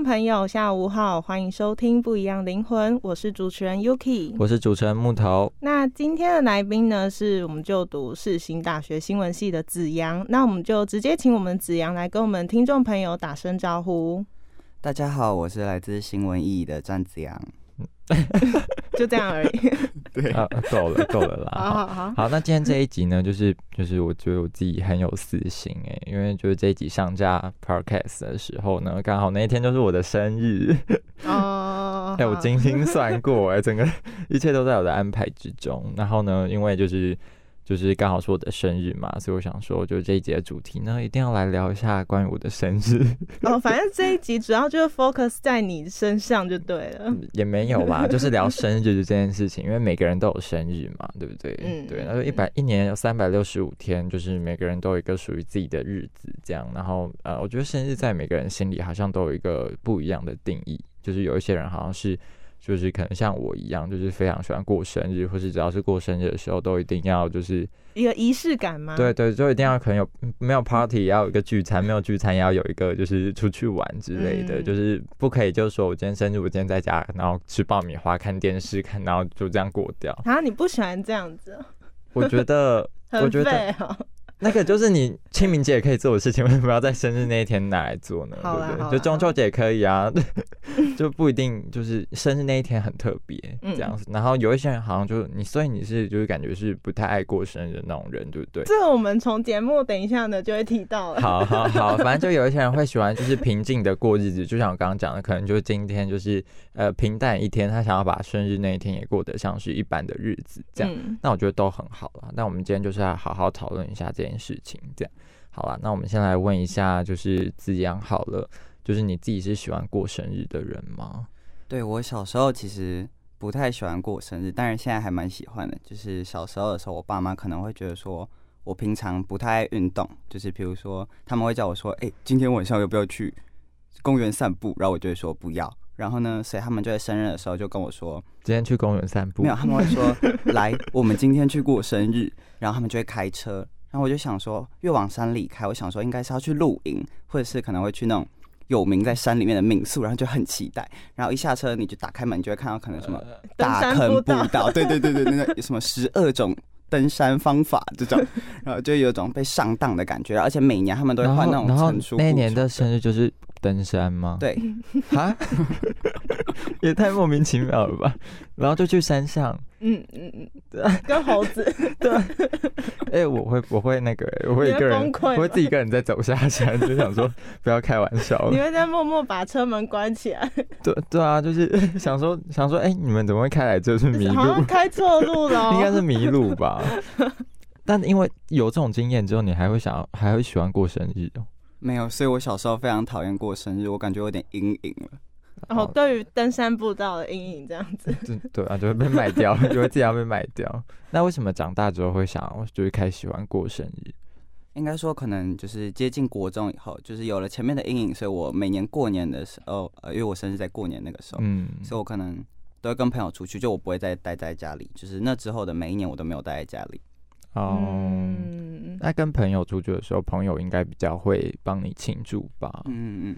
众朋友，下午好，欢迎收听《不一样灵魂》，我是主持人 Yuki。我是主持人木头。那今天的来宾呢，是我们就读世新大学新闻系的子阳。那我们就直接请我们子阳来跟我们听众朋友打声招呼。大家好，我是来自新闻艺的詹子阳。就这样而已。对啊，够了，够了啦。好好好，好，那今天这一集呢，就是就是我觉得我自己很有私心哎，因为就是这一集上架 podcast 的时候呢，刚好那一天就是我的生日。哦，哎、我精心算过哎，整个 一切都在我的安排之中。然后呢，因为就是就是刚好是我的生日嘛，所以我想说，就这一节的主题呢，一定要来聊一下关于我的生日。哦，反正这一集主要就是 focus 在你身上就对了。也没有啦，就是聊生日这件事情，因为每个人都有生日嘛，对不对？嗯对，那就一百一年有三百六十五天，就是每个人都有一个属于自己的日子，这样。然后呃，我觉得生日在每个人心里好像都有一个不一样的定义，就是有一些人好像是。就是可能像我一样，就是非常喜欢过生日，或是只要是过生日的时候，都一定要就是一个仪式感吗？对对，就一定要可能有嗯没有 party 也要有一个聚餐，没有聚餐也要有一个就是出去玩之类的，嗯就是不可以就是说我今天生日，我今天在家，然后吃爆米花、看电视看，然后就这样过掉。啊，你不喜欢这样子哦，我觉得，我很觉得。那个就是你清明节也可以做的事情，为什么要在生日那一天拿来做呢？对不对？就中秋节也可以啊，就不一定就是生日那一天很特别嗯这样子。然后有一些人好像就你，所以你是就是感觉是不太爱过生日的那种人，对不对？这个我们从节目等一下呢就会提到了。好好好，反正就有一些人会喜欢就是平静的过日子，就像我刚刚讲的，可能就是今天就是呃平淡一天，他想要把生日那一天也过得像是一般的日子这样。嗯，那我觉得都很好啦。那我们今天就是要好好讨论一下这件事情，这样好了。那我们先来问一下，就是子阳好了，就是你自己是喜欢过生日的人吗？对我小时候其实不太喜欢过生日，但是现在还蛮喜欢的。就是小时候的时候，我爸妈可能会觉得说我平常不太爱运动，就是比如说他们会叫我说：“哎、今天晚上要不要去公园散步？”然后我就会说不要。然后呢，所以他们就在生日的时候就跟我说，今天去公园散步？没有，他们会说来，我们今天去过生日，然后他们就会开车，然后我就想说，越往山里开，我想说应该是要去露营，或者是可能会去那种有名在山里面的民宿，然后就很期待。然后一下车，你就打开门，你就会看到可能什么大坑步步道道，对对对对，那个什么十二种登山方法这种，然后就有种被上当的感觉，而且每年他们都会换那种后然后成熟那一年的生日就是登山吗？对，哈，也太莫名其妙了吧！然后就去山上，嗯嗯嗯，跟猴子，对哎、我会我会那个、我会一个人，我会自己一个人在走下山，就想说不要开玩笑你。会在默默把车门关起来，对对啊，就是想说想说，哎、你们怎么会开来这是迷路？开错路了哦。应该是迷路吧。但因为有这种经验之后，你还会想要，还会喜欢过生日哦。没有，所以我小时候非常讨厌过生日，我感觉有点阴影了。哦，对于登山步道的阴影这样子，对对啊，就会被卖掉，就会自己要被卖掉。那为什么长大之后会想要，就是开始喜欢过生日？应该说，可能就是接近国中以后，就是有了前面的阴影，所以我每年过年的时候，呃，因为我生日在过年那个时候，嗯，所以我可能都会跟朋友出去，就我不会再待在家里。就是那之后的每一年，我都没有待在家里。哦，嗯，那跟朋友出去的时候，朋友应该比较会帮你庆祝吧？嗯嗯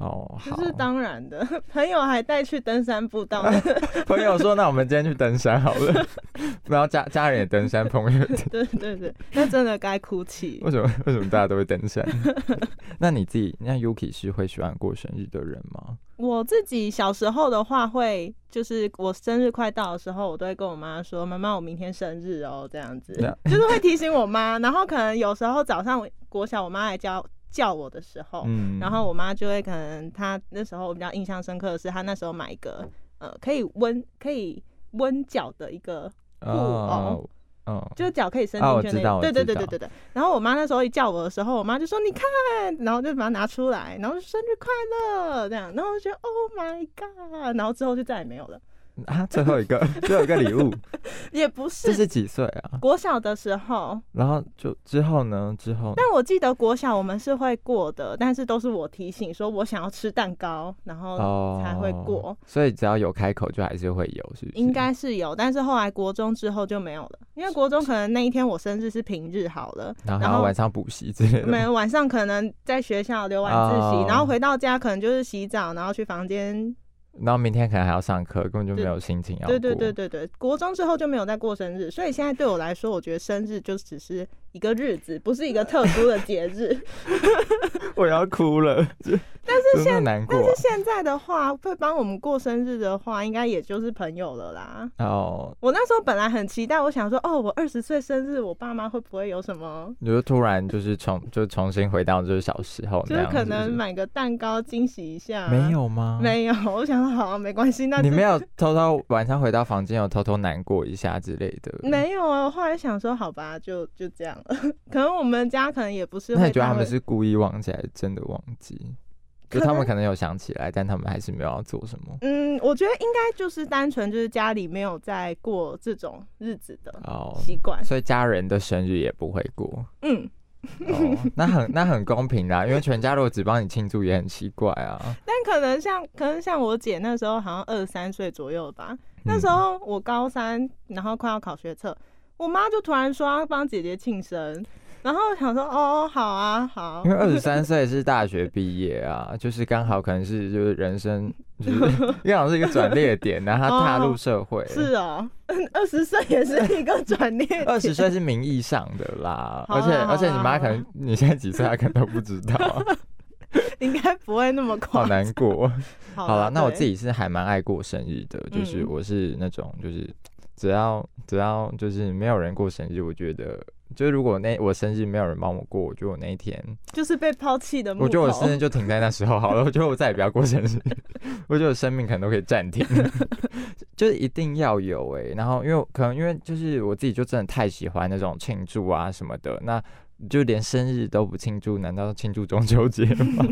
哦，好这。是当然的。朋友还带去登山步道，朋友说，那我们今天去登山好了，然后家家人也登山，朋友对对对，那真的该哭泣为。什么为什么大家都会登山？那你自己，那 Yuki 是会喜欢过生日的人吗？我自己小时候的话，会就是我生日快到的时候，我都会跟我妈说：“妈妈，我明天生日哦。”这样子就是会提醒我妈。然后可能有时候早上国小我妈来叫叫我的时候，嗯然后我妈就会可能她那时候我比较印象深刻的是，她那时候买一个呃可以温可以温脚的一个布偶。哦，就是脚可以伸进去那个，对对对对对对。然后我妈那时候一叫我的时候，我妈就说：“你看。”然后就把它拿出来，然后就生日快乐这样。然后我就觉得 “Oh my god”，然后之后就再也没有了。啊，最后一个 最后一个礼物，也不是这是几岁啊？国小的时候，然后就之后呢？之后但我记得国小我们是会过的，但是都是我提醒说我想要吃蛋糕，然后哦才会过。所以只要有开口，就还是会有，是不是？应该是有，但是后来国中之后就没有了，因为国中可能那一天我生日是平日好了，然后晚上补习之类的吗。没有晚上可能在学校留晚自习，哦然后回到家可能就是洗澡，然后去房间。然后明天可能还要上课，根本就没有心情要对对对对对，国中之后就没有再过生日，所以现在对我来说，我觉得生日就只是一个日子，不是一个特殊的节日。我要哭了。但是现但是现在的话，会帮我们过生日的话，应该也就是朋友了啦。哦，我那时候本来很期待，我想说，哦，我二十岁生日，我爸妈会不会有什么，你就突然就是重就重新回到就是小时候就是可能买个蛋糕惊喜一下？没，有吗？没有。我想说，好，没关系，那就你没有偷偷晚上回到房间有偷偷难过一下之类的？没有啊，我后来想说，好吧，就就这样了。可能我们家可能也不是会那你觉得他们是故意忘记还是真的忘记？就他们可能有想起来，但他们还是没有要做什么。嗯，我觉得应该就是单纯就是家里没有在过这种日子的哦，习惯。所以家人的生日也不会过。嗯，哦，那很那很公平啦，因为全家如果只帮你庆祝也很奇怪啊。但可能像可能像我姐那时候好像二十三岁左右吧，那嗯时候我高三，然后快要考学测，我妈就突然说要帮姐姐庆生，然后想说哦好啊好因，为二十三岁是大学毕业啊，就是刚好可能是就是人生就是 刚好是一个转捩点，然后他踏入社会。是哦，二十岁也是一个转捩点，二十岁是名义上的啦，而且而且你妈可能你现在几岁，她可能都不知道啊，应该不会那么快好。难过。好好了，那我自己是还蛮爱过生日的，就是嗯我是那种就是只要只要就是没有人过生日，我觉得就是如果那我生日没有人帮我过，我觉得我那一天，就是被抛弃的。我觉得我生日就停在那时候好了，我觉得我再也不要过生日，我觉得我生命可能都可以暂停，就是一定要有哎、然后因为可能因为就是我自己就真的太喜欢那种庆祝啊什么的，那就连生日都不庆祝，难道庆祝中秋节吗？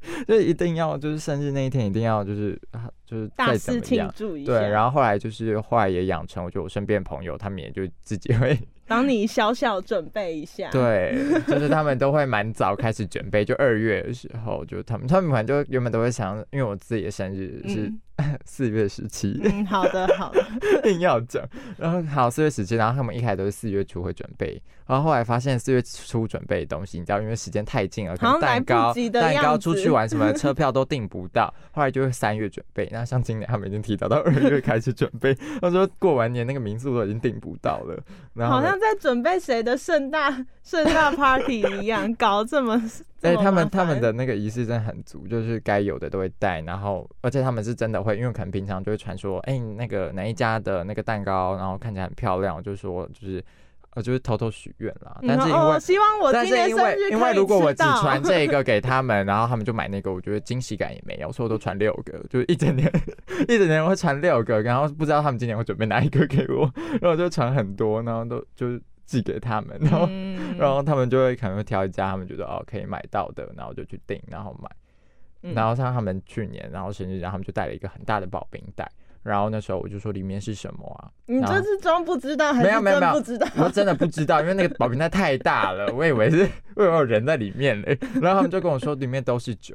就一定要就是生日那一天一定要就是啊就是大再怎肆庆么样。祝一下，对，然后后来就是后来也养成，我觉得我身边朋友他们也就自己会，帮你小小准备一下。，对，就是他们都会蛮早开始准备，就二月的时候，就他们他们反正就原本都会想，因为我自己的生日是嗯 四月十七、嗯，好的好的，硬要讲，然后好四月十七，然后他们一开始都是四月初会准备，然后后来发现四月初准备的东西，你知道，因为时间太近了，可能来不蛋糕及的蛋糕出去玩什么车票都订不到，后来就是三月准备。那像今年他们已经提早到二月开始准备，他说过完年那个民宿都已经订不到了，然后好像在准备谁的盛大盛大 party 一样，搞这么。这 哎、么他们他们的那个仪式真的很足，就是该有的都会带，然后而且他们是真的会，因为可能平常就会传说，哎、那个哪一家的那个蛋糕，然后看起来很漂亮，就说就是呃就是偷偷许愿啦。但是因为、哦，希望我但今年是因为因为如果我只传这一个给他们，然后他们就买那个，我觉得惊喜感也没有，所以我都传六个，就是一整年 一整年会传六个，然后不知道他们今年会准备哪一个给我，然后我就传很多，然后都就是寄给他们，然后。嗯然后他们就会可能会挑一家他们觉得哦可以买到的，然后就去订，然后买。嗯然后像他们去年，然后生日，然后他们就带了一个很大的保冰袋，然后那时候我就说里面是什么啊？你这是装不知道还是没有没有不知道？我真的不知道，因为那个保冰袋太大了，我以为是我以为有人在里面嘞。然后他们就跟我说里面都是酒，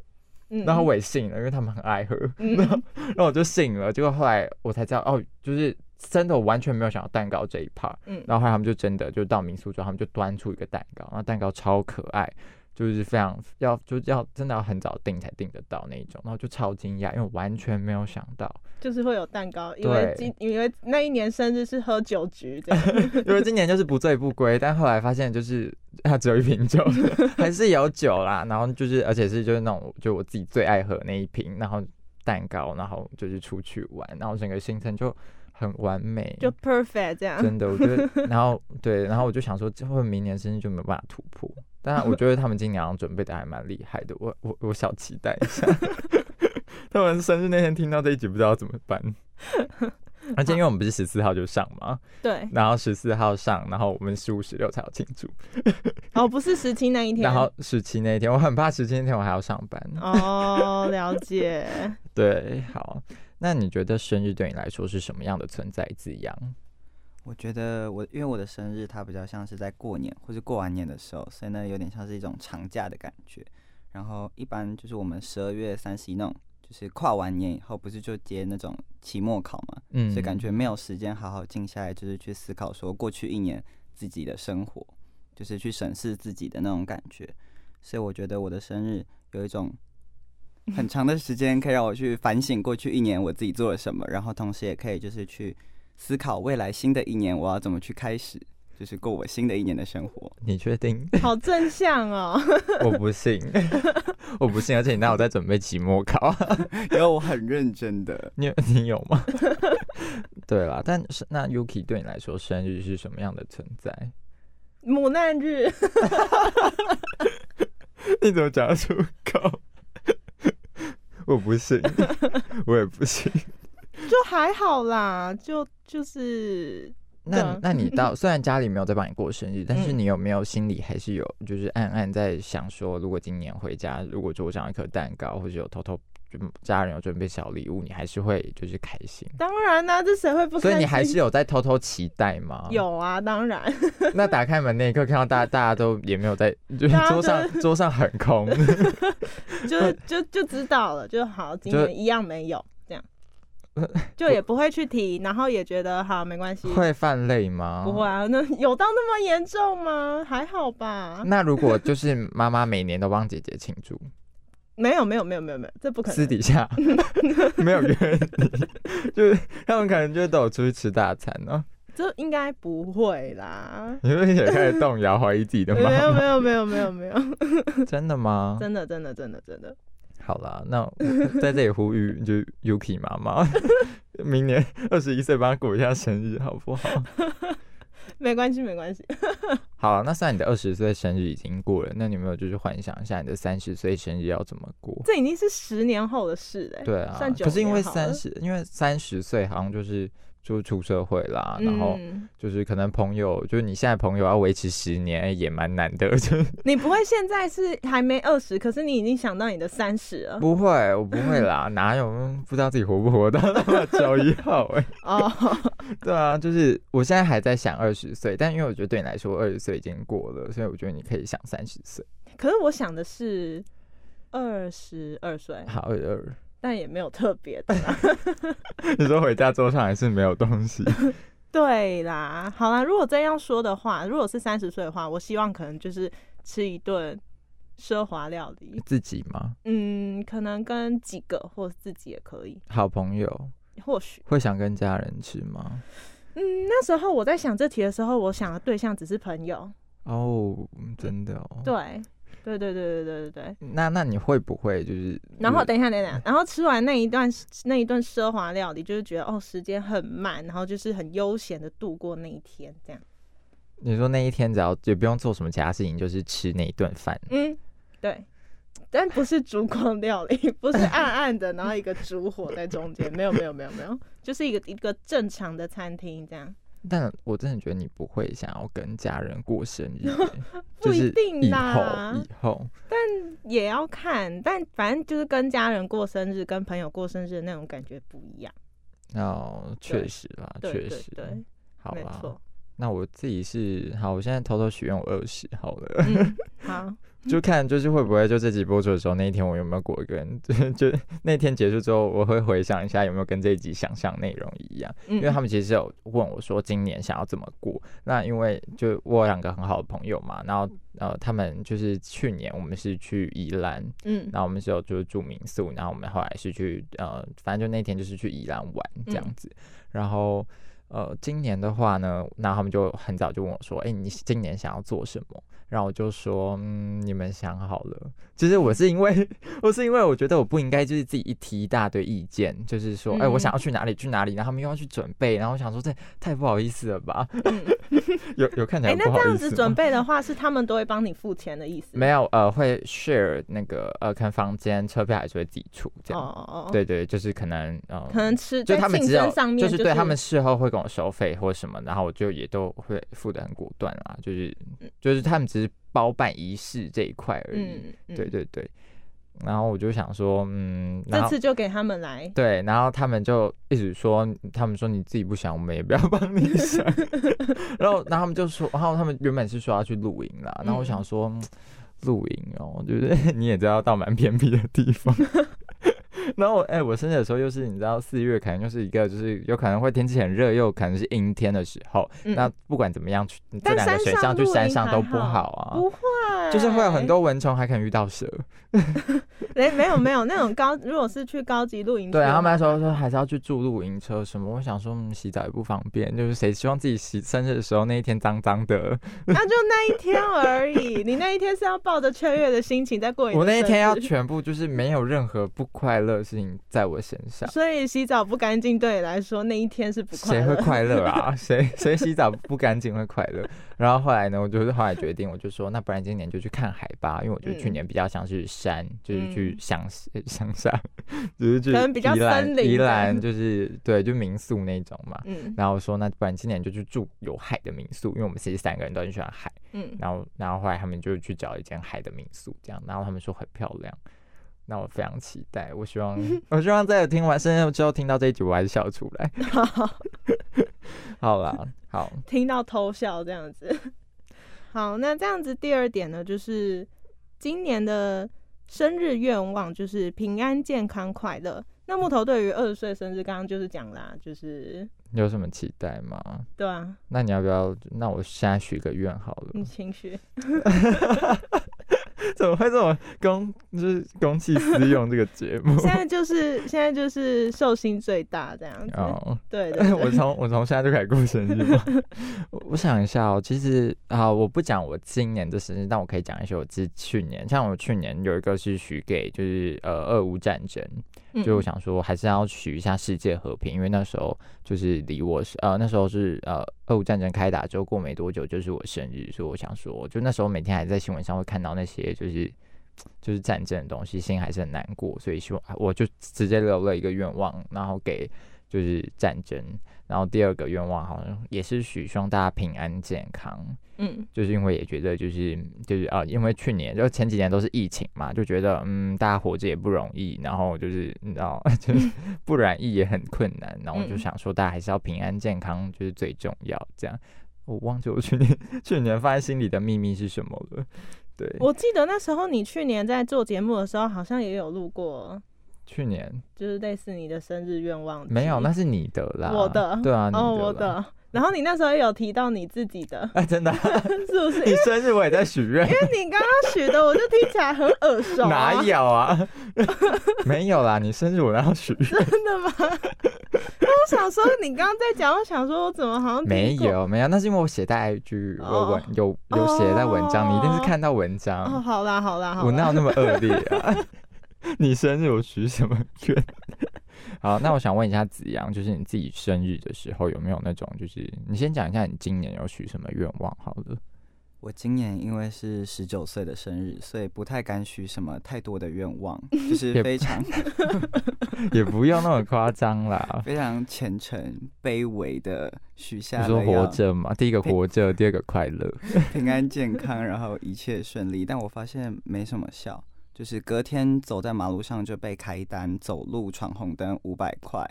嗯然后我也信了，因为他们很爱喝，嗯 然后然后我就信了。结果后来我才知道，哦，就是真的我完全没有想到蛋糕这一 part。嗯然后后来他们就真的就到民宿之后，他们就端出一个蛋糕，然后蛋糕超可爱，就是非常要就要真的要很早订才订得到那一种，然后就超惊讶，因为我完全没有想到，就是会有蛋糕，因为今因为那一年生日是喝酒局这样，因为今年就是不醉不归，但后来发现就是它只有一瓶酒，还是有酒啦，然后就是而且是就是那种就我自己最爱喝的那一瓶，然后蛋糕，然后就是出去玩，然后整个行程就很完美，就 perfect 这样。真的，我觉得，然后对，然后我就想说，会不会明年生日就没有办法突破？但我觉得他们今年好像准备的还蛮厉害的，我我我小期待一下。他们生日那天听到这一集，不知道怎么办。而且因为我们不是十四号就上嘛，对，然后十四号上，然后我们十五、十六才要庆祝，哦，不是十七那一天，然后十七那一天，我很怕十七那天我还要上班。哦，了解。对，好，那你觉得生日对你来说是什么样的存在字样？我觉得我因为我的生日它比较像是在过年或是过完年的时候，所以呢有点像是一种长假的感觉。然后一般就是我们十二月三十一那种，就是跨完年以后，不是就接那种期末考嘛，嗯所以感觉没有时间好好静下来，就是去思考说过去一年自己的生活，就是去审视自己的那种感觉。所以我觉得我的生日有一种很长的时间，可以让我去反省过去一年我自己做了什么，然后同时也可以就是去思考未来新的一年我要怎么去开始，就是过我新的一年的生活。你确定？好正向哦，我不信，我不信，而且你那我在准备期末考，因为我很认真的，你有你有吗？对啦，但是那 Yuki 对你来说，生日是什么样的存在？母难日，你怎么讲得出口？我不信，我也不信。就还好啦，就就是那那你 到虽然家里没有在帮你过生日，但是嗯你有没有心里还是有就是暗暗在想说，如果今年回家，如果桌上有一颗蛋糕，或者有偷偷就家人有准备小礼物，你还是会就是开心。当然啦、这谁会不开心？所以你还是有在偷偷期待吗？有啊，当然，那打开门那一刻，看到大家大家都也没有在，就是桌上桌上很空，就就就知道了，就好，今年一样没有 就也不会去提，然后也觉得好没关系，会犯累吗？不会。啊？那有到那么严重吗？还好吧？那如果就 是妈妈每年都帮姐姐庆祝，没有没有没有没有没有，这不可能。私底下 没有约你，就是他们可能就都有出去吃大餐哦。这应该不会啦。你会也开始动摇，怀疑自己的妈没有没？有没有没有没有，真的吗？真的真的真的真的，好啦，那我在这里呼吁，就 Yuki 妈妈，明年二十一岁帮她过一下生日，好不好？没关系没关系。好，那虽然你的二十岁生日已经过了，那你有没有就是幻想一下你的三十岁生日要怎么过？这已经是十年后的事嘞、对啊可是因为三十，因为三十岁好像就是就出社会啦，然后嗯就是可能朋友，就是你现在朋友要维持十年哎也蛮难的，就你不会现在是还没二十，可是你已经想到你的三十了不会，我不会啦，哪有不知道自己活不活到那么九一号哎、哦。对啊，就是我现在还在想二十岁，但因为我觉得对你来说二十岁已经过了，所以我觉得你可以想三十岁，可是我想的是二十二岁，好二二。但也没有特别的啦。你说回家桌上还是没有东西？对啦，好啦，如果这样说的话，如果是三十岁的话，我希望可能就是吃一顿奢华料理，自己吗？嗯，可能跟几个或者自己也可以，好朋友或许。会想跟家人吃吗？嗯，那时候我在想这题的时候，我想的对象只是朋友。哦，真的哦。对，对对对对对对对。那那你会不会就是？然后等一下等一下，然后吃完那一段那一顿奢华料理，就是觉得哦时间很慢，然后就是很悠闲的度过那一天，这样。你说那一天只要也不用做什么其他事情，就是吃那一顿饭。嗯，对。但不是烛光料理，不是暗暗的，然后一个烛火在中间，没有没有没有没有，就是一个一个正常的餐厅这样。但我真的觉得你不会想要跟家人过生日 欸，不就是一定以啦后以后也要看，但反正就是跟家人过生日、跟朋友过生日的那种感觉不一样。哦，确实啦，对确实，对对，好啦没错。。那我自己是好，我现在偷偷许愿我二十好了，嗯，好，就看就是会不会就这集播出的时候那一天我有没有过跟 就就那天结束之后我会回想一下有没有跟这一集想象内容一样，嗯，因为他们其实有问我说今年想要怎么过，那因为就我有两个很好的朋友嘛，然后呃他们就是去年我们是去宜兰，嗯然后我们是有就是住民宿，然后我们后来是去呃，反正就那天就是去宜兰玩这样子。然后呃，今年的话呢，那他们就很早就问我说：“哎、你今年想要做什么？”然后我就说：“嗯，你们想好了。”其实我是因为 我是因为我觉得我不应该就是自己一提一大堆意见，就是说：“哎、我想要去哪里去哪里。”然后他们又要去准备，然后我想说这太不好意思了吧？有有看起哎、来那不好意思吗这样子准 备的话，是他们都会帮你付钱的意思？没有呃，会 share 那个呃，看房间车票还是会自己出这样。哦哦哦，，对对，就是可能呃，可能吃就他们只有上面就是对他们事后会跟我收费或什么，然后我就也都会付的很果断啦，就是就是他们只是包办仪式这一块而已。对，对对，然后我就想说，嗯，然这次就给他们来，对，然后他们就一直说，他们说你自己不想，我们也不要帮你想。然后，然后他们就说，然后他们原本是说要去露营啦，然后我想嗯说，嗯露营哦，就是 你也知道到蛮偏僻的地方。然后我哎、我生日的时候又是你知道四月可能就是一个就是有可能会天气很热，又可能是阴天的时候。嗯那不管怎么样，去这但两个选项去山上都不好啊，不会，就是会有很多蚊虫，还可能遇到蛇。哎，没有没有那种高，如果是去高级露营对，话，他们那时候说还是要去住露营车什么，我想说、嗯、洗澡也不方便，就是谁希望自己洗生日的时候那一天脏脏的？那就那一天而已。你那一天是要抱着雀跃的心情在过我那一天要全部就是没有任何不快乐的事情在我身上。所以洗澡不干净对你来说那一天是不快乐。谁会快乐啊？谁谁洗澡不干净会快乐？然后后来呢，我就是后来决定，我就说，那不然今年就去看海吧，因为我觉得去嗯年比较像是山，就是去嗯乡乡下，就是去可能比较森林宜兰就是对，就民宿那种嘛。嗯然后说，那不然今年就去住有海的民宿，因为我们其实三个人都很喜欢海。嗯，然后，然后后来他们就去找一间海的民宿，这样，然后他们说很漂亮，那我非常期待，我希望，我希望在我听完生日之后听到这一集，我还是笑出来。好啦，好，听到偷笑这样子。好，那这样子第二点呢，就是今年的生日愿望就是平安、健康、快乐。那木头对于二十岁生日，刚刚就是讲啦，就是有什么期待吗？对啊，那你要不要？那我现在许个愿好了。你情绪 怎么会这么公就是公器私用这个节目？现在就是现在就是寿星最大这样子。哦，对对对我从我从现在就开始过生日吗？我我想一下哦，其实啊，我不讲我今年的生日，但我可以讲一些我之去年，像我去年有一个是许给就是呃俄乌战争，嗯就我想说还是要许一下世界和平，因为那时候就是离我是呃那时候是呃俄乌战争开打之后过没多久就是我生日，所以我想说，就那时候每天还在新闻上会看到那些就是就是战争的东西，心还是很难过，所以希望我就直接留了一个愿望，然后给就是战争，然后第二个愿望好像也是许希望大家平安健康，嗯就是因为也觉得就是就是啊，因为去年就前几年都是疫情嘛，就觉得嗯，大家活着也不容易，然后就是你知道，就是不染疫也很困难，然后我就嗯想说大家还是要平安健康，就是最重要。这样，我忘记我去年 去年放在心里的秘密是什么了。对，我记得那时候你去年在做节目的时候，好像也有录过，去年就是类似你的生日愿望。没有，那是你的啦，我的对啊，你哦，我。的。然后你那时候也有提到你自己的，哎，真的啊，是不是？你生日我也在许愿，因为你刚刚许的，我就听起来很耳熟、啊。哪有啊？没有啦，你生日我要许愿。真的吗？那我想说，你刚刚在讲，我想说，我怎么好像没？有没有，那是因为我写在 IG 有哦文有有写在文章，你一定是看到文哦，章，好啦好啦好啦，我哪有那么恶劣啊？你生日我许什么愿？好，那我想问一下子阳，就是你自己生日的时候有没有那种，就是你先讲一下你今年有许什么愿望好了。我今年因为是十九岁的生日，所以不太敢许什么太多的愿望，就 是非常也不用那么夸张啦。非常虔诚、卑微的许下你下说活着嘛，第一个活着，第二个快乐。平安健康，然后一切顺利。但我发现没什么效，就是隔天走在马路上就被开单，走路闯红灯五百块，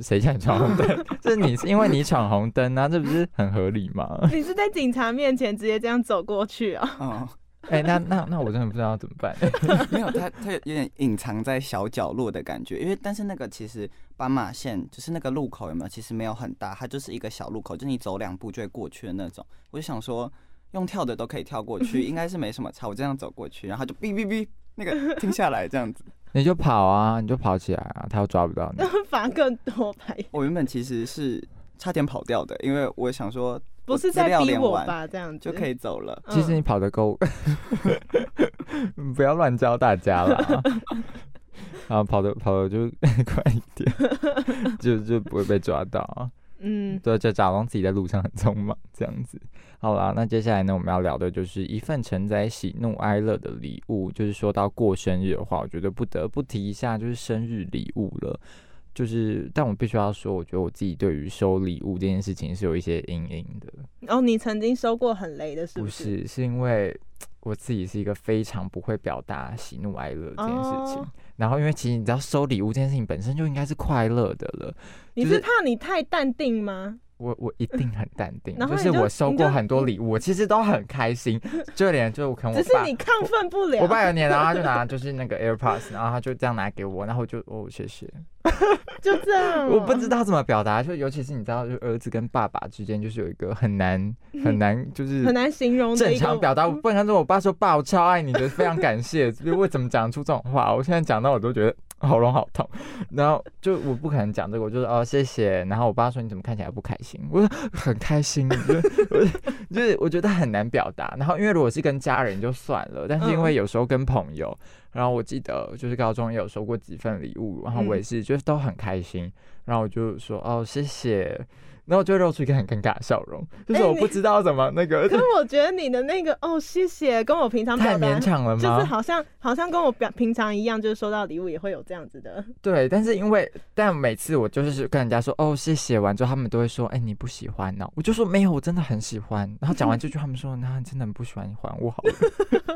谁叫你闯红灯？这是你是因为你闯红灯啊，这不是很合理吗？你是在警察面前直接这样走过去啊？嗯，哎、那那那我真的不知道怎么办。没有，他他有点隐藏在小角落的感觉，因为但是那个其实斑马线就是那个路口有没有？其实没有很大，它就是一个小路口，就你走两步就会过去的那种。我就想说，用跳的都可以跳过去，应该是没什么差。我这样走过去，然后就哔哔哔，那个停下来这样子。你就跑啊，你就跑起来啊，他又抓不到你。罚更多牌，我原本其实是差点跑掉的，因为我想说不是在逼我吧？这样子就可以走了。嗯其实你跑得够，不要乱教大家啦。啊，跑的跑的就快一点，就就不会被抓到啊。嗯，对，就假装自己在路上很匆忙这样子。好啦，那接下来呢，我们要聊的就是一份承载喜怒哀乐的礼物。就是说到过生日的话，我觉得不得不提一下，就是生日礼物了。就是，但我必须要说，我觉得我自己对于收礼物这件事情是有一些阴影的。然后你曾经收过很雷的，是不是？是，是因为我自己是一个非常不会表达喜怒哀乐这件事情。哦然后，因为其实你知道，收礼物这件事情本身就应该是快乐的了。你是怕你太淡定吗？我我一定很淡定，就就是我收过很多礼物，我其实都很开心，就连就可能我只是爸你亢奋不了。我爸有年，然后他就拿就是那个 AirPods，然后他就这样拿给我，然后我就哦谢谢，就这样哦、我不知道怎么表达，就尤其是你知道，就儿子跟爸爸之间就是有一个很难 很难就是很难形容的正常表达，我不能跟我爸说爸，我超爱你的，非常感谢。因为怎么讲出这种话，我现在讲到我都觉得 喉咙好痛。然后就我不可能讲这个，我就说哦谢谢。然后我爸说你怎么看起来不开心？我说很开心，就是我就是我觉得很难表达。然后因为如果是跟家人就算了，但是因为有时候跟朋友，然后我记得就是高中也有收过几份礼物，然后我也是就是都很开心，然后我就说哦谢谢。然后就露出一个很尴尬的笑容，就是我不知道怎么那个，可是我觉得你的那个哦，谢谢，跟我平常太勉强了吗？就是好像好像跟我表平常一样，就是收到礼物也会有这样子的。对，但是因为但每次我就是跟人家说哦谢谢完之后，他们都会说哎、你不喜欢呢、我就说没有，我真的很喜欢。然后讲完这句，他们说那你真的很不喜欢，你还我好了。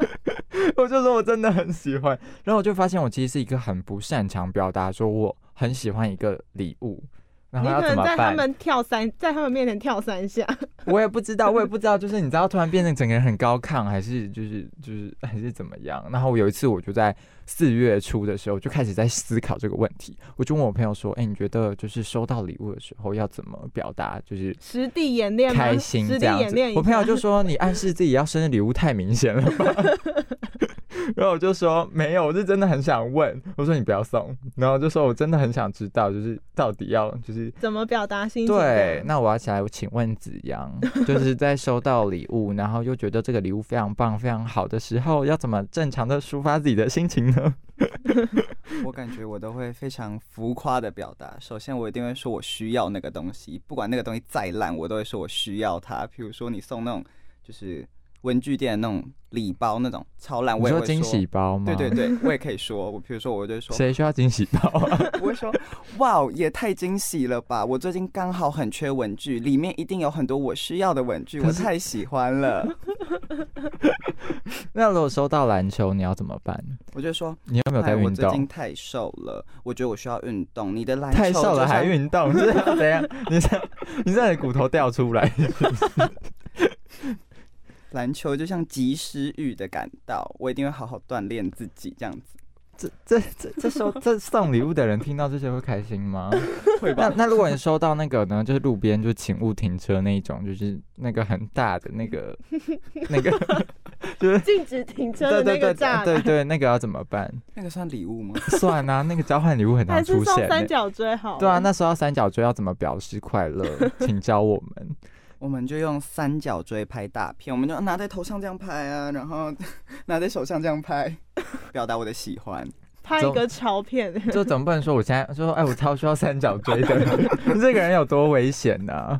我就说我真的很喜欢，然后我就发现我其实是一个很不擅长表达说我很喜欢一个礼物，然后你可能要怎么办？在他们跳三，在他们面前跳三下，我也不知道，我也不知道，就是你知道，突然变成整个人很高亢，还是就是就是还是怎么样？然后有一次，我就在四月初的时候就开始在思考这个问题，我就问我朋友说：“哎、你觉得就是收到礼物的时候要怎么表达？就是实地演练？开心实这样子地演练一？”下。我朋友就说：“你暗示自己要生日礼物太明显了吧？” 然后我就说：“没有，我是真的很想问。”我说：“你不要送。”然后就说：“我真的很想知道，就是到底要就是怎么表达心情？对，，那我要起来请问子阳，就是在收到礼物，然后又觉得这个礼物非常棒、非常好的时候，要怎么正常的抒发自己的心情呢？我感觉我都会非常浮夸的表达。首先，我一定会说我需要那个东西，不管那个东西再烂，我都会说我需要它。比如说你送那种就是文具店那种礼包那种超烂，你我也会说惊喜包吗？对对对，我也可以说。我比如说，我就说，谁需要惊喜包啊？我会说，哇，也太惊喜了吧！我最近刚好很缺文具，里面一定有很多我需要的文具，我太喜欢了。那如果收到篮球，你要怎么办？我就说，你有没有在哎，我运动？最近太瘦了，我觉得我需要运动。你的篮球太瘦了还运动，是怎样？你这你这骨头掉出来？篮球就像及时雨的赶到，我一定会好好锻炼自己，这样子这这这这收这送礼物的人听到这些会开心吗？会吧那？那如果你收到那个呢，就是路边就请勿停车那一种，就是那个很大的那个 那个，就是禁止停车的那对对对个栅栏，对对，那个要怎么办？那个算礼物吗？算啊，那个交换礼物很难出现、是送三欸。角锥好？对啊，那时候三角锥要怎么表示快乐？请教我们。我们就用三角锥拍大片，我们就拿在头上这样拍啊，然后 拿在手上这样拍，表达我的喜欢。拍一个超片，就总不能说我现在说，哎，我超需要三角锥的，你这个人有多危险呢、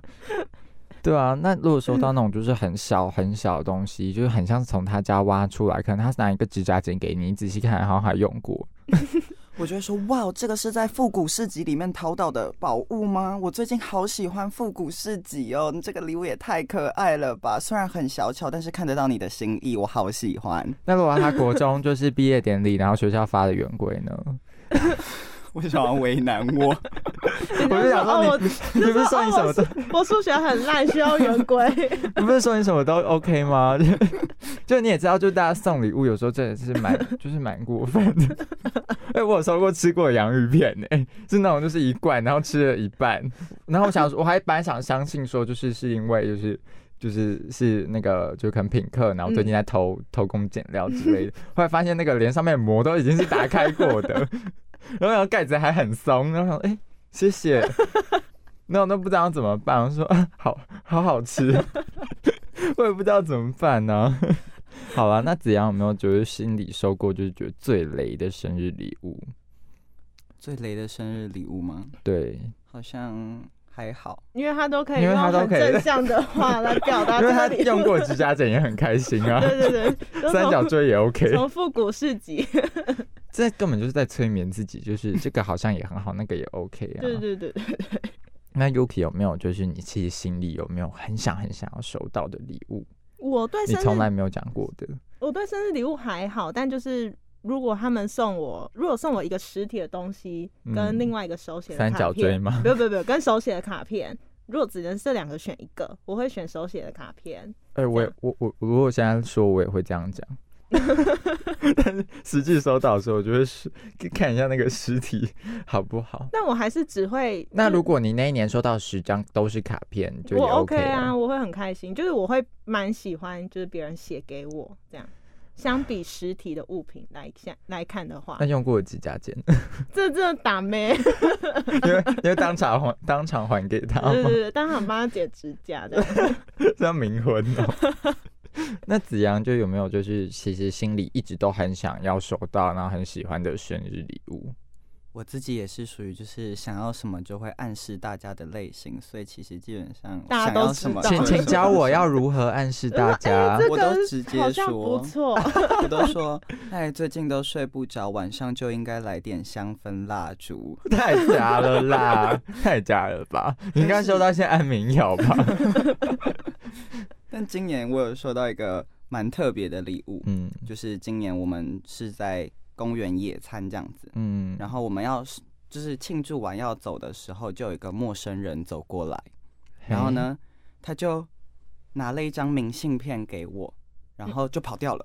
对啊，那如果收到那种就是很小很小的东西，就是很像是从他家挖出来，可能他是拿一个指甲剪给你，你仔细看好像还用过。我觉得说，哇，这个是在复古市集里面淘到的宝物吗？我最近好喜欢复古市集哦，你这个礼物也太可爱了吧！虽然很小巧，但是看得到你的心意，我好喜欢。那如果他国中就是毕业典礼，然后学校发的圆规呢？为什么要为难我？我就想说我你不是说你什么都，我数学很烂，需要圆规。你不是说你什么都 OK 吗？就 就你也知道，就大家送礼物有时候真的是蛮就是蛮过分的。哎，我有收过吃过洋芋片呢、是那种就是一罐，然后吃了一半，然后我想说我还本来想相信说就是是因为就是。就是是那个，就可能品客，然后最近在偷、偷工减料之类的，后来发现那个连上面膜都已经是打开过的，然后盖子还很松，然后想哎、谢谢，那我都不知道怎么办，我说、啊、好好好吃，我也不知道怎么办呢、好了，那子阳有没有就是心里收过就是觉得最雷的生日礼物？最雷的生日礼物吗？对，好像还好。因为他都可以用很他都可以正向的话来表达 因为他。用过指甲剪也很开心啊，对 对对，三角从锥也 OK，从复古市集。这根本就是在催眠自己，就是这个好像也很好，那个也 OK 啊。对对对，那 Yuki 有没有就是你其实心里有没有很想很想要收到的礼物？我对你生日从来没有讲过的。我对生日礼物还好，但就是如果他们送我，如果送我一个实体的东西，嗯跟另外一个手写的三卡片，角锥吗？不不不，跟手写的卡片，如果只能这两个选一个，我会选手写的卡片。哎、我也我我我如果现在说，我也会这样讲。但是实际收到的时候，我就会是看一下那个实体好不好。那我还是只会，那如果你那一年收到十张都是卡片，就也我 OK 啊，我会很开心，就是我会蛮喜欢，就是别人写给我这样。相比实体的物品来看来看的话那，用过的指甲剪，这真的打咩？因为因为当场还当场还给他吗？对对对，当场帮他剪指甲的。这样冥婚哦。那子阳就有没有就是其实心里一直都很想要收到，然后很喜欢的生日礼物？我自己也是属于就是想要什么就会暗示大家的类型，所以其实基本上大家想要什么都知道请请教我要如何暗示大 家我都直接说不错。我都 说，哎，最近都睡不着，晚上就应该来点香氛蜡烛。太假了啦，太假了吧？你应该收到一些安眠药吧？但今年我有收到一个蛮特别的礼物，嗯就是今年我们是在公园野餐这样子，嗯，然后我们要就是庆祝完要走的时候，就有一个陌生人走过来，然后呢，他就拿了一张明信片给我，然后就跑掉了，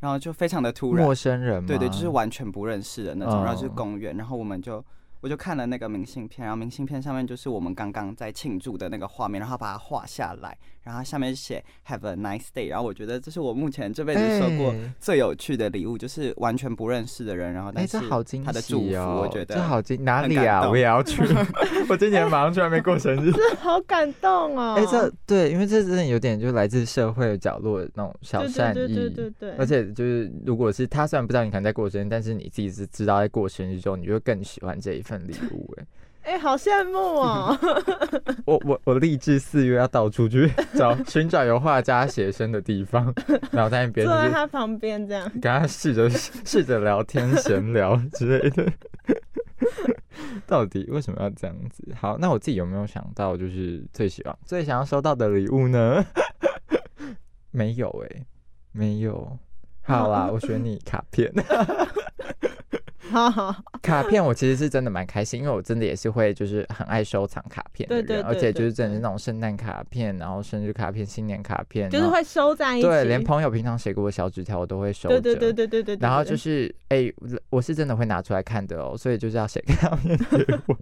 然后就非常的突然。陌，生人吗？对对，就是完全不认识的那种，然后就是哦公园，然后我们就我就看了那个明信片，然后明信片上面就是我们刚刚在庆祝的那个画面，然后把它画下来，然后下面写 Have a nice day，然后我觉得这是我目前这辈子收过哎最有趣的礼物，就是完全不认识的人，然后哎，但是好惊他的祝福，喜哦！我觉得这好惊哪里啊？我也要去。我今年马上去外面过生日。这好感动哦！哎，这对，因为这真的有点就来自社会角落的那种小对善对对对意。对对，而且就是，如果是他虽然不知道你可能在过生日，但是你自己是知道在过生日之后，你就会更喜欢这一份礼物。哎，哎、好羡慕哦！我我我立志四月要到处去 找寻找有画家写生的地方，然后在那边 坐在他旁边这样，跟他试着试着聊天闲聊之类的。到底为什么要这样子？好，那我自己有没有想到就是最喜欢、最想要收到的礼物呢？没有哎、没有。好啦，我选你卡片。好好，卡片我其实是真的蛮开心，因为我真的也是会就是很爱收藏卡片的人，对对对而且就是真的是那种圣诞卡片，然后生日卡片、新年卡片，就是会收在一起。对，连朋友平常写给我小纸条我都会收着。对对对对对对对。然后就是哎、我是真的会拿出来看的哦，所以就是要写卡片给我，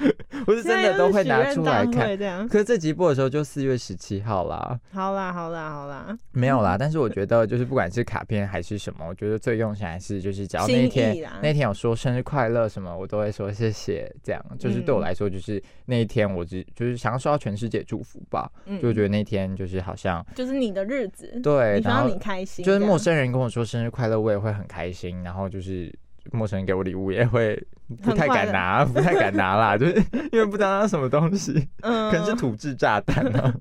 我是真的都会拿出来看。这样。可是这集播的时候就四月十七号啦，好啦好啦好啦，没有啦。但是我觉得就是不管是卡片还是什么，我觉得最用心还是就是只要那一天那天有说生日快乐什么，我都会说谢谢。这样就是对我嗯来说，就是那一天我只就是想要收到全世界祝福吧，嗯，就觉得那天就是好像就是你的日子，对，然后你开心，就是陌生人跟我说生日快乐，我也会很开心。然后就是陌生人给我礼物，也会不太敢拿，不太敢拿啦，就是因为不知道那是什么东西，嗯，可能是土制炸弹啊，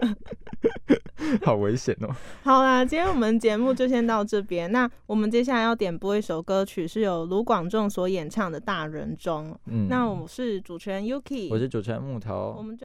好危险哦。好啦，今天我们节目就先到这边。那我们接下来要点播一首歌曲，是由卢广仲所演唱的《大人中》。嗯，那我是主持人 Yuki，我是主持人木头我头，们就。